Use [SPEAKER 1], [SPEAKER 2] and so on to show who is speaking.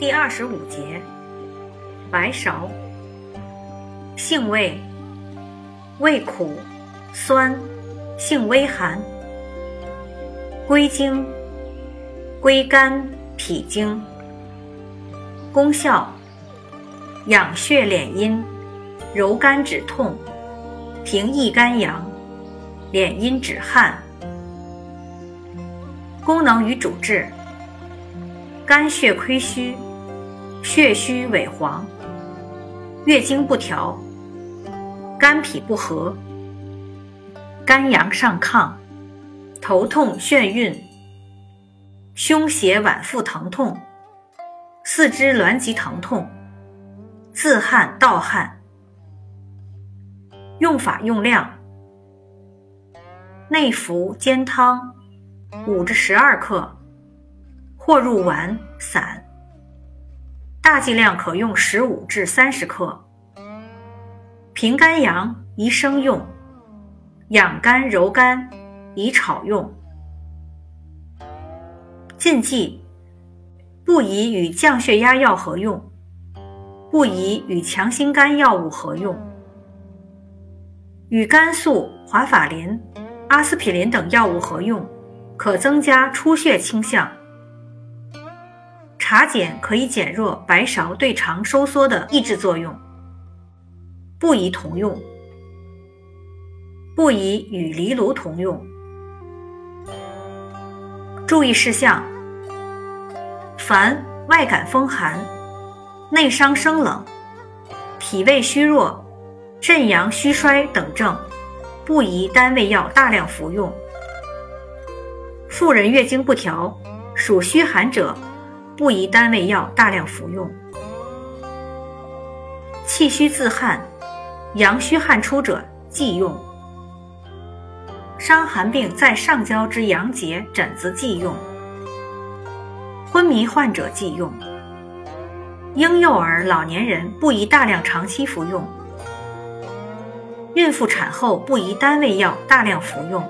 [SPEAKER 1] 第二十五节，白芍，性味，味苦、酸，性微寒，归经，归肝、脾经。功效，养血敛阴，柔肝止痛，平益肝阳，敛阴止汗。功能与主治，肝血亏虚。血虚萎黄，月经不调，肝脾不和，肝阳上亢，头痛眩晕，胸胁脘腹疼痛，四肢挛急疼痛，自汗盗汗。用法用量：内服煎汤，五至十二克，或入丸散。大剂量可用十五至三十克。平肝阳宜生用，养肝柔肝宜炒用。禁忌：不宜与降血压药合用，不宜与强心肝药物合用。与甘肃华法林、阿司匹林等药物合用，可增加出血倾向。茶碱可以减弱白芍对肠收缩的抑制作用，不宜同用，不宜与藜芦同用。注意事项：凡外感风寒、内伤生冷、脾胃虚弱、肾阳虚衰等症，不宜单味药大量服用。妇人月经不调、属虚寒者。不宜单味药大量服用。气虚自汗、阳虚汗出者忌用。伤寒病在上焦之阳结疹子忌用。昏迷患者忌用。婴幼儿、老年人不宜大量长期服用。孕妇产后不宜单味药大量服用。